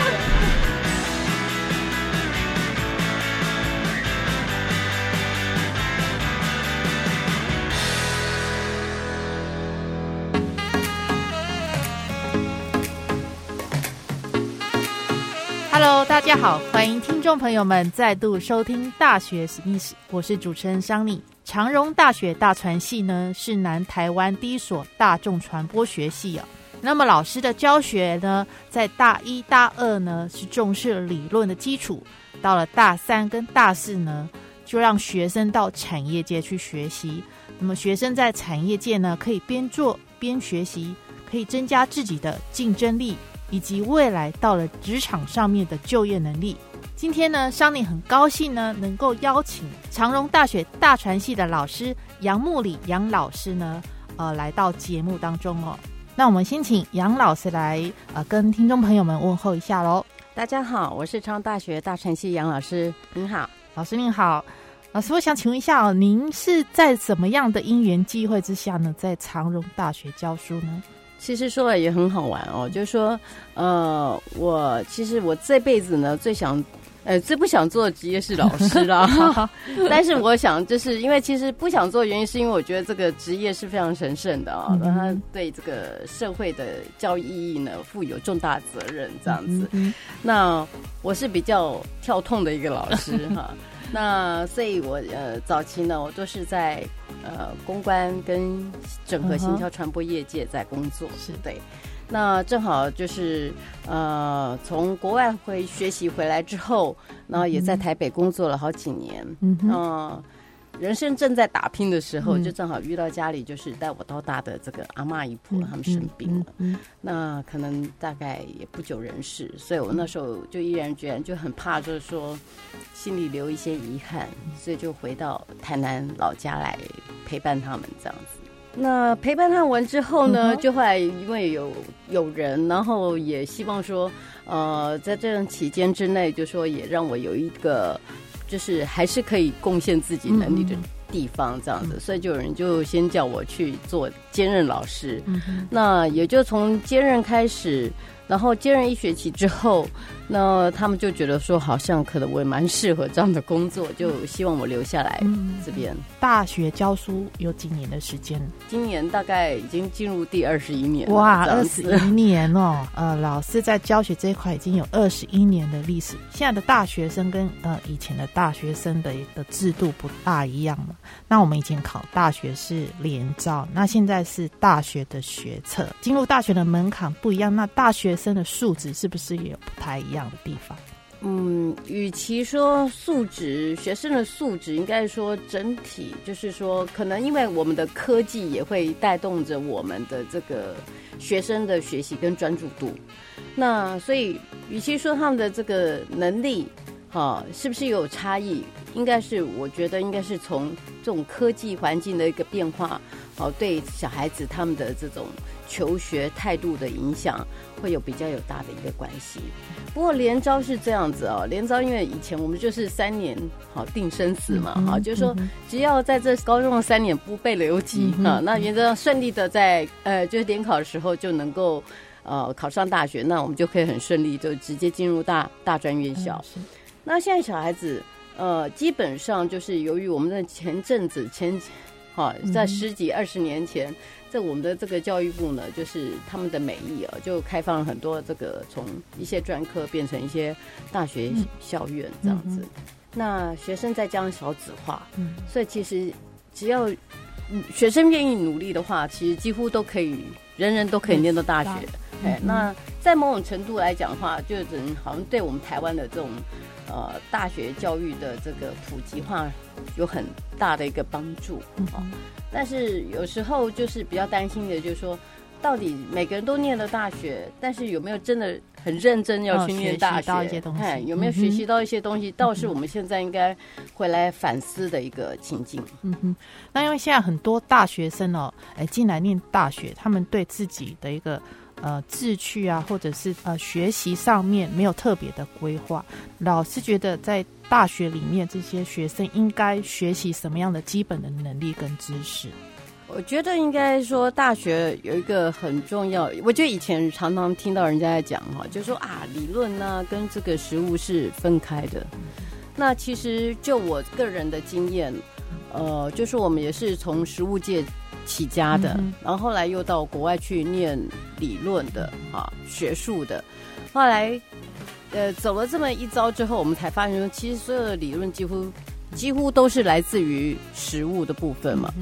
Hello，大家好，欢迎听众朋友们再度收听《大学史密斯》，我是主持人桑尼。长荣大学大传系呢，是南台湾第一所大众传播学系哦。那么老师的教学呢，在大一、大二呢是重视理论的基础，到了大三跟大四呢，就让学生到产业界去学习。那么学生在产业界呢，可以边做边学习，可以增加自己的竞争力。以及未来到了职场上面的就业能力。今天呢，商宁很高兴呢，能够邀请长荣大学大传系的老师杨木里杨老师呢，呃，来到节目当中哦。那我们先请杨老师来呃，跟听众朋友们问候一下喽。大家好，我是长荣大学大传系杨老师，您好，老师您好。老师，我想请问一下哦，您是在怎么样的因缘际会之下呢，在长荣大学教书呢？其实说了也很好玩哦，就是说，呃，我其实我这辈子呢最想，呃，最不想做的职业是老师啦。但是我想，就是因为其实不想做，原因是因为我觉得这个职业是非常神圣的啊，它对这个社会的教育意义呢负有重大责任这样子。那我是比较跳痛的一个老师哈。那所以，我呃早期呢，我都是在呃公关跟整合行销传播业界在工作，是对。那正好就是呃从国外回学习回来之后，然后也在台北工作了好几年，嗯。人生正在打拼的时候，就正好遇到家里就是带我到大的这个阿妈姨婆，他们生病了，那可能大概也不久人世，所以我那时候就毅然决然就很怕，就是说心里留一些遗憾，所以就回到台南老家来陪伴他们这样子。那陪伴他们完之后呢，就后来因为有有人，然后也希望说，呃，在这段期间之内，就说也让我有一个。就是还是可以贡献自己能力的地方，这样子，所以就有人就先叫我去做兼任老师，那也就从兼任开始。然后兼任一学期之后，那他们就觉得说，好像可能我也蛮适合这样的工作，就希望我留下来这边。大学教书有几年的时间？今年大概已经进入第二十一年。哇，二十一年哦！呃，老师在教学这一块已经有二十一年的历史。现在的大学生跟呃以前的大学生的一个制度不大一样嘛。那我们以前考大学是联招，那现在是大学的学测，进入大学的门槛不一样。那大学生的素质是不是也不太一样一样的地方？嗯，与其说素质，学生的素质，应该说整体，就是说，可能因为我们的科技也会带动着我们的这个学生的学习跟专注度。那所以，与其说他们的这个能力，哈，是不是有差异？应该是，我觉得应该是从这种科技环境的一个变化，哦，对小孩子他们的这种求学态度的影响，会有比较有大的一个关系。不过连招是这样子哦，连招因为以前我们就是三年好定生死嘛，哈，就是说只要在这高中的三年不被留级啊，那原则上顺利的在呃就是联考的时候就能够呃考上大学，那我们就可以很顺利就直接进入大大专院校。那现在小孩子。呃，基本上就是由于我们的前阵子前，哈，在十几二十年前，在我们的这个教育部呢，就是他们的美意啊，就开放了很多这个从一些专科变成一些大学校院这样子。那学生在将少子化，所以其实只要学生愿意努力的话，其实几乎都可以，人人都可以念到大学。哎，那在某种程度来讲的话，就等好像对我们台湾的这种。呃，大学教育的这个普及化有很大的一个帮助啊，但是有时候就是比较担心的，就是说，到底每个人都念了大学，但是有没有真的很认真要去念大学？到一些东西，有没有学习到一些东西？倒是我们现在应该回来反思的一个情境。嗯哼，那因为现在很多大学生哦，哎进来念大学，他们对自己的一个呃志趣啊，或者是呃学习上面没有特别的规划。老师觉得在大学里面，这些学生应该学习什么样的基本的能力跟知识？我觉得应该说，大学有一个很重要。我觉得以前常常听到人家在讲哈，就说啊，理论呢跟这个实物是分开的。那其实就我个人的经验，呃，就是我们也是从实物界起家的，然后后来又到国外去念理论的啊，学术的。后来呃走了这么一遭之后，我们才发现说，其实所有的理论几乎。几乎都是来自于实物的部分嘛，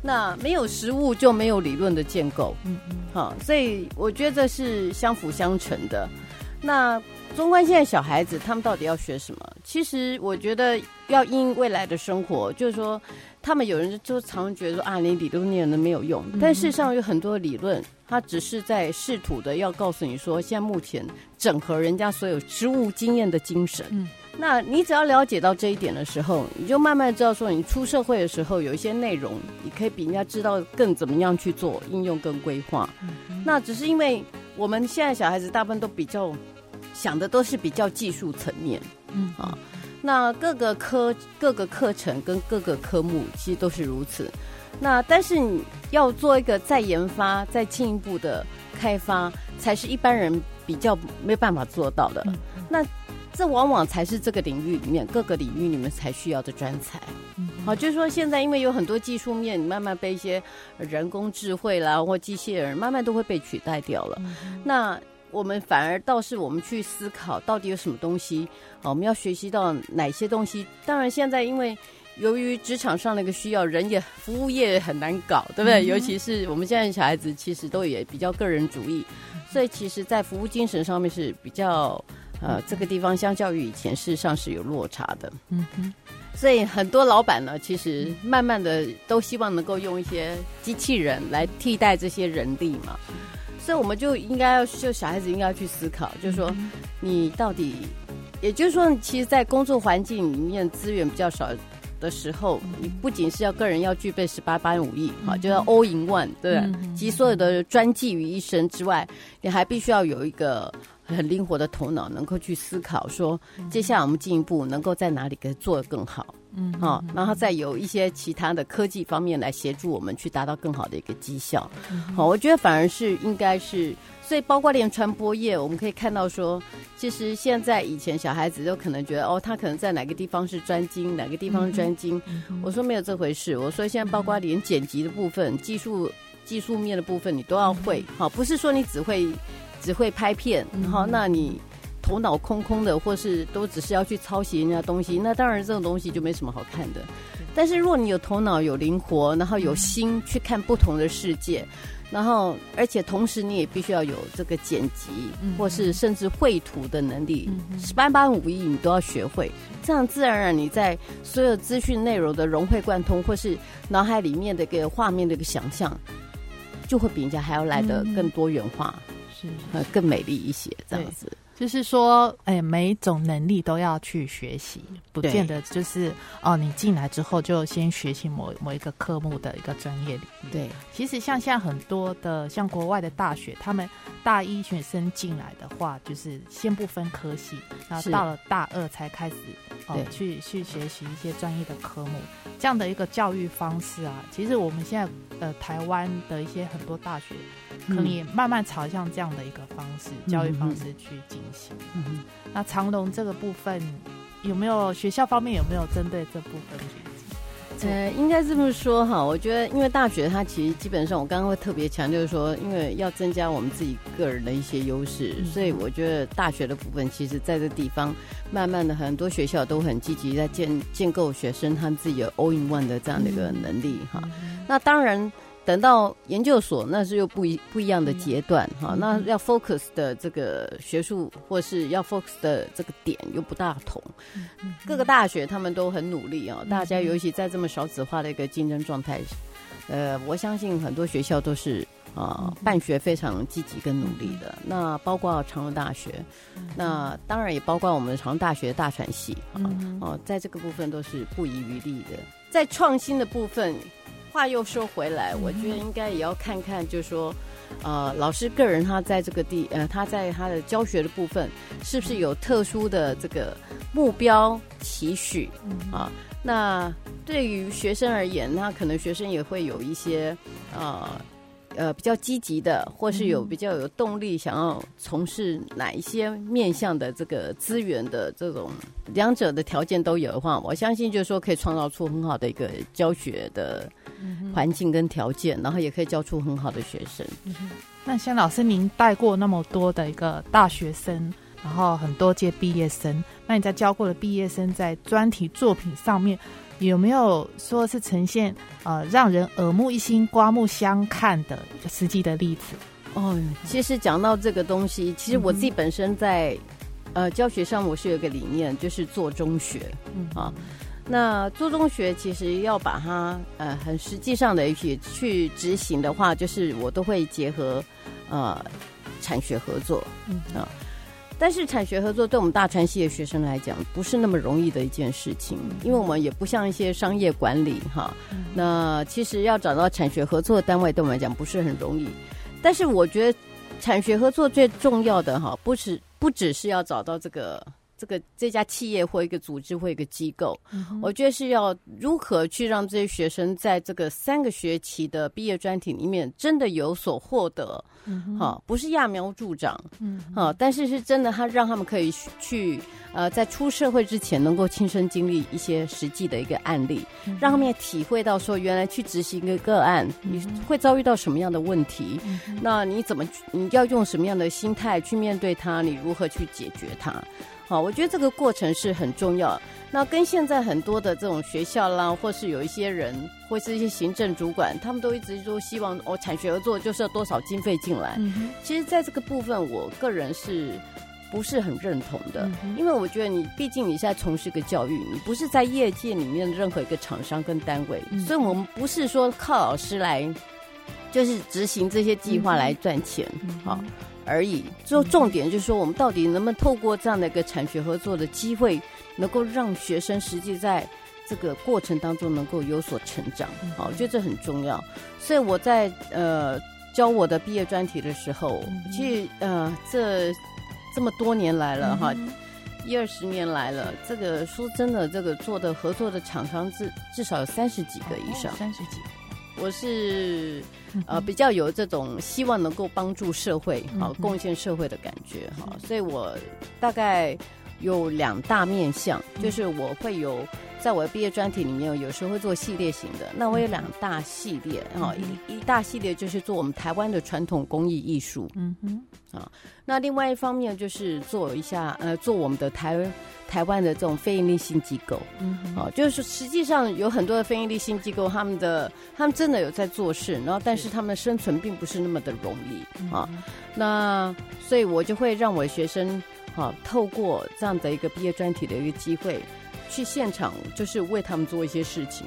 那没有实物就没有理论的建构，好，所以我觉得是相辅相成的。那纵观现在小孩子，他们到底要学什么？其实我觉得要因未来的生活，就是说，他们有人就常觉得说啊，你理论念的没有用，但事实上有很多理论，它只是在试图的要告诉你说，现在目前整合人家所有实物经验的精神。那你只要了解到这一点的时候，你就慢慢知道说，你出社会的时候有一些内容，你可以比人家知道更怎么样去做应用跟规划。那只是因为我们现在小孩子大部分都比较想的都是比较技术层面，嗯。啊，那各个科各个课程跟各个科目其实都是如此。那但是你要做一个再研发、再进一步的开发，才是一般人比较没办法做到的。那这往往才是这个领域里面各个领域你们才需要的专才。好，就是说现在因为有很多技术面，你慢慢被一些人工智慧啦或机器人慢慢都会被取代掉了。那我们反而倒是我们去思考到底有什么东西，我们要学习到哪些东西？当然现在因为由于职场上的一个需要，人也服务业很难搞，对不对？尤其是我们现在小孩子其实都也比较个人主义，所以其实在服务精神上面是比较。呃，这个地方相较于以前，事实上是有落差的。嗯哼，所以很多老板呢，其实慢慢的都希望能够用一些机器人来替代这些人力嘛。所以我们就应该要，就小孩子应该要去思考，就是说，你到底，也就是说，其实，在工作环境里面资源比较少的时候，你不仅是要个人要具备十八般武艺啊，就要 all in one，对，集所有的专技于一身之外，你还必须要有一个。很灵活的头脑，能够去思考说，接下来我们进一步能够在哪里给做得更好，嗯，好，然后再有一些其他的科技方面来协助我们去达到更好的一个绩效，好，我觉得反而是应该是，所以包括连传播业，我们可以看到说，其实现在以前小孩子都可能觉得哦，他可能在哪个地方是专精，哪个地方是专精，我说没有这回事，我说现在包括连剪辑的部分、技术技术面的部分，你都要会，好，不是说你只会。只会拍片，然后那你头脑空空的，或是都只是要去抄袭人家东西，那当然这种东西就没什么好看的。但是如果你有头脑、有灵活，然后有心去看不同的世界，然后而且同时你也必须要有这个剪辑，或是甚至绘图的能力，十八般武艺你都要学会，这样自然而然你在所有资讯内容的融会贯通，或是脑海里面的一个画面的一个想象，就会比人家还要来的更多元化。是呃，更美丽一些，这样子，就是说，哎，每一种能力都要去学习，不见得就是哦，你进来之后就先学习某某一个科目的一个专业领域。对，其实像现在很多的像国外的大学，他们大一学生进来的话，就是先不分科系，然后到了大二才开始哦去去学习一些专业的科目，这样的一个教育方式啊，其实我们现在呃台湾的一些很多大学。可以慢慢朝向这样的一个方式教育方式去进行。那长隆这个部分有没有学校方面有没有针对这部分？呃，应该这么说哈，我觉得因为大学它其实基本上，我刚刚会特别强调说，因为要增加我们自己个人的一些优势，所以我觉得大学的部分，其实在这地方慢慢的很多学校都很积极在建建构学生他们自己的 all in one 的这样的一个能力哈。那当然。等到研究所，那是又不一不一样的阶段哈。那要 focus 的这个学术，或是要 focus 的这个点又不大同。各个大学他们都很努力啊，大家尤其在这么少子化的一个竞争状态，呃，我相信很多学校都是啊，办学非常积极跟努力的。那包括长荣大学，那当然也包括我们长荣大学大传系啊，哦，在这个部分都是不遗余力的。在创新的部分，话又说回来，我觉得应该也要看看，就是说，呃，老师个人他在这个地，呃，他在他的教学的部分，是不是有特殊的这个目标期许啊？那对于学生而言，那可能学生也会有一些，呃。呃，比较积极的，或是有比较有动力，想要从事哪一些面向的这个资源的这种两者的条件都有的话，我相信就是说可以创造出很好的一个教学的环境跟条件，然后也可以教出很好的学生。那像老师您带过那么多的一个大学生，然后很多届毕业生，那你在教过的毕业生在专题作品上面？有没有说是呈现呃让人耳目一新、刮目相看的实际的例子？哦，其实讲到这个东西，其实我自己本身在呃教学上，我是有一个理念，就是做中学。嗯啊，那做中学其实要把它呃很实际上的一些去执行的话，就是我都会结合呃产学合作。嗯啊。但是产学合作对我们大川系的学生来讲，不是那么容易的一件事情，因为我们也不像一些商业管理哈。那其实要找到产学合作的单位，对我们来讲不是很容易。但是我觉得产学合作最重要的哈，不是不只是要找到这个。这个这家企业或一个组织或一个机构，我觉得是要如何去让这些学生在这个三个学期的毕业专题里面真的有所获得，好，不是揠苗助长，嗯，好，但是是真的，他让他们可以去呃，在出社会之前能够亲身经历一些实际的一个案例，让他们也体会到说，原来去执行一个个案，你会遭遇到什么样的问题，那你怎么你要用什么样的心态去面对它，你如何去解决它？好，我觉得这个过程是很重要。那跟现在很多的这种学校啦，或是有一些人，或是一些行政主管，他们都一直说希望哦，产学合作就是要多少经费进来。其实，在这个部分，我个人是不是很认同的？因为我觉得你毕竟你现在从事个教育，你不是在业界里面任何一个厂商跟单位，所以我们不是说靠老师来就是执行这些计划来赚钱。好。而已，就重点就是说，我们到底能不能透过这样的一个产学合作的机会，能够让学生实际在这个过程当中能够有所成长？好，我觉得这很重要。所以我在呃教我的毕业专题的时候，其实呃这这么多年来了哈，一二十年来了，这个说真的，这个做的合作的厂商至至少有三十几个以上，三十几。我是呃比较有这种希望能够帮助社会好贡献社会的感觉哈，所以我大概有两大面向，就是我会有在我的毕业专题里面，有时候会做系列型的，那我有两大系列哈，一一大系列就是做我们台湾的传统工艺艺术，嗯哼。啊，那另外一方面就是做一下呃做我们的台。台湾的这种非营利性机构，嗯，啊，就是实际上有很多的非营利性机构，他们的他们真的有在做事，然后但是他们的生存并不是那么的容易啊。那所以我就会让我的学生，哈，透过这样的一个毕业专题的一个机会，去现场就是为他们做一些事情，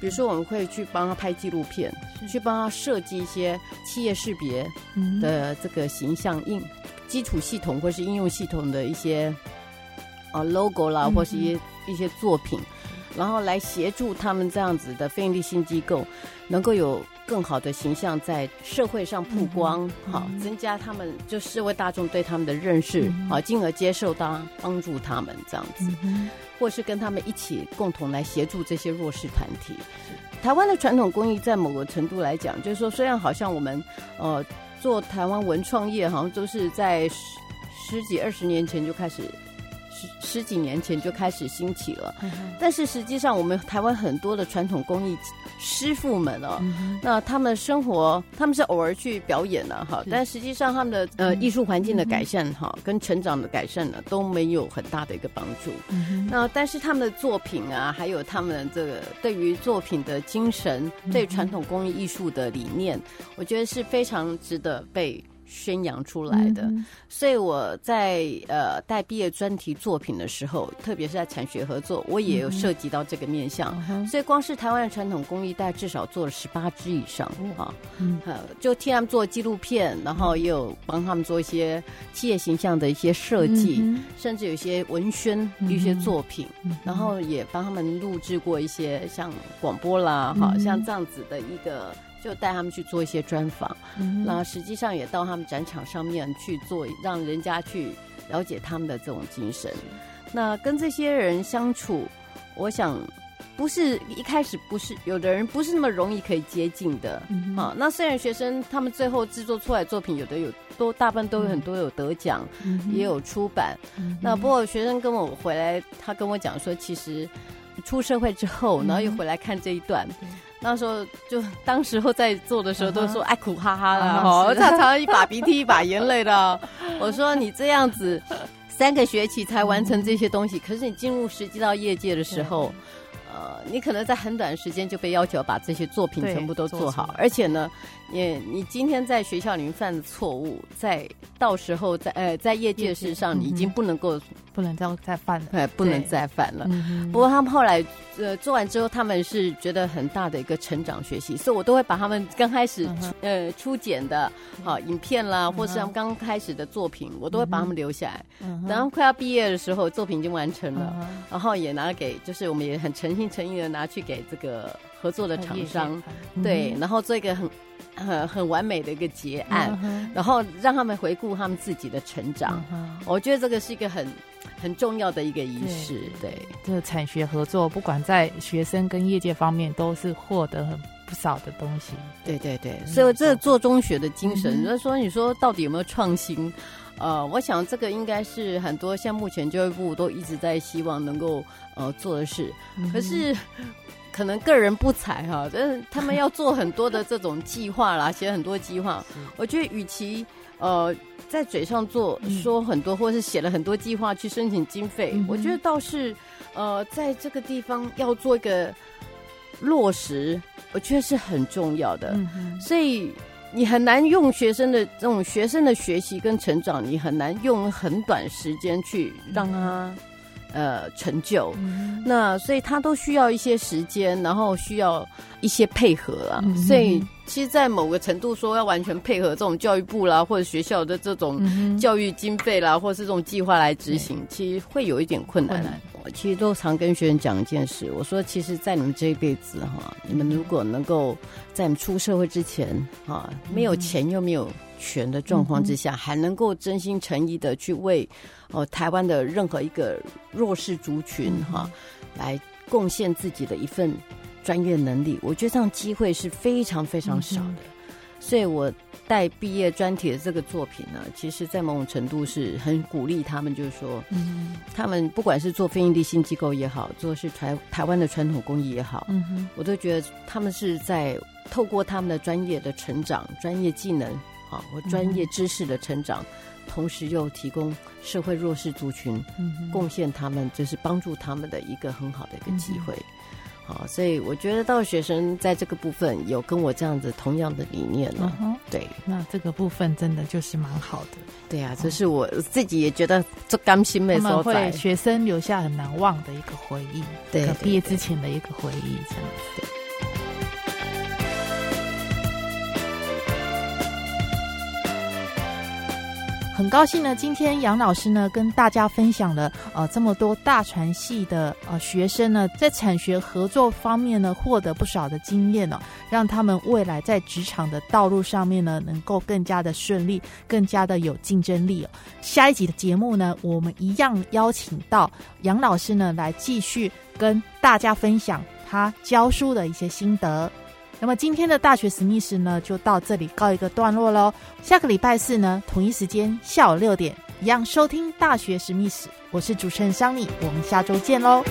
比如说我们会去帮他拍纪录片，去帮他设计一些企业识别的这个形象印基础系统或是应用系统的一些。啊，logo 啦，或是一些一些作品，然后来协助他们这样子的非营利性机构，能够有更好的形象在社会上曝光，好，增加他们就社会大众对他们的认识，好，进而接受他帮助他们这样子，或是跟他们一起共同来协助这些弱势团体。台湾的传统工艺在某个程度来讲，就是说，虽然好像我们呃做台湾文创业，好像都是在十十几二十年前就开始。十几年前就开始兴起了，但是实际上我们台湾很多的传统工艺师傅们哦，那他们生活他们是偶尔去表演了哈，但实际上他们的呃艺术环境的改善哈，跟成长的改善呢都没有很大的一个帮助。那但是他们的作品啊，还有他们这个对于作品的精神，对传统工艺艺术的理念，我觉得是非常值得被。宣扬出来的。所以我在呃带毕业专题作品的时候，特别是在产学合作，我也有涉及到这个面向。所以光是台湾的传统工艺，大概至少做了十八支以上啊，呃，就替他们做纪录片，然后也有帮他们做一些企业形象的一些设计，甚至有一些文宣一些作品，然后也帮他们录制过一些像广播啦，哈，像这样子的一个。就带他们去做一些专访，那实际上也到他们展场上面去做，让人家去了解他们的这种精神。那跟这些人相处，我想不是一开始不是有的人不是那么容易可以接近的。啊，那虽然学生他们最后制作出来作品有的有都大部分都有很多有得奖，也有出版。那不过学生跟我回来，他跟我讲说，其实出社会之后，然后又回来看这一段。那时候就当时候在做的时候都说哎苦哈哈的哈，常常一把鼻涕一把眼泪的。我说你这样子三个学期才完成这些东西，可是你进入实际到业界的时候。呃，你可能在很短时间就被要求把这些作品全部都做好，而且呢，你你今天在学校里面犯的错误，在到时候在呃在业界事实上你已经不能够不能再再犯了，哎，不能再犯了。不过他们后来呃做完之后，他们是觉得很大的一个成长学习，所以我都会把他们刚开始呃初剪的好影片啦，或是他们刚开始的作品，我都会把他们留下来。等他们快要毕业的时候，作品已经完成了，然后也拿给就是我们也很诚心。诚意的拿去给这个合作的厂商，对，然后做一个很很很完美的一个结案，然后让他们回顾他们自己的成长。我觉得这个是一个很很重要的一个仪式。对，这个产学合作，不管在学生跟业界方面，都是获得很不少的东西。对对对，所以这做中学的精神，就是说，你说到底有没有创新？呃，我想这个应该是很多像目前教育部都一直在希望能够呃做的事，可是可能个人不才哈，但是他们要做很多的这种计划啦，写很多计划。我觉得与其呃在嘴上做说很多，或是写了很多计划去申请经费，我觉得倒是呃在这个地方要做一个落实，我觉得是很重要的，所以。你很难用学生的这种学生的学习跟成长，你很难用很短时间去让他呃成就。那所以他都需要一些时间，然后需要一些配合啊。所以其实，在某个程度说要完全配合这种教育部啦，或者学校的这种教育经费啦，或者是这种计划来执行，其实会有一点困难。我其实都常跟学员讲一件事，我说，其实，在你们这一辈子哈，你们如果能够在你们出社会之前哈，没有钱又没有权的状况之下，还能够真心诚意的去为哦台湾的任何一个弱势族群哈，来贡献自己的一份专业能力，我觉得这样机会是非常非常少的，所以我。带毕业专题的这个作品呢，其实，在某种程度是很鼓励他们，就是说，嗯，他们不管是做非营利性机构也好，做是台台湾的传统工艺也好，嗯哼，我都觉得他们是在透过他们的专业的成长、专业技能啊或专业知识的成长，同时又提供社会弱势族群，嗯，贡献他们就是帮助他们的一个很好的一个机会。好，所以我觉得到学生在这个部分有跟我这样子同样的理念了，对，那这个部分真的就是蛮好的，对啊，这是我自己也觉得这甘心的所在，学生留下很难忘的一个回忆，对，毕业之前的一个回忆，这样子。很高兴呢，今天杨老师呢跟大家分享了呃这么多大船系的呃学生呢，在产学合作方面呢获得不少的经验哦，让他们未来在职场的道路上面呢能够更加的顺利，更加的有竞争力哦。下一集的节目呢，我们一样邀请到杨老师呢来继续跟大家分享他教书的一些心得。那么今天的大学史密斯呢，就到这里告一个段落喽。下个礼拜四呢，同一时间下午六点，一样收听大学史密斯。我是主持人桑尼，我们下周见喽。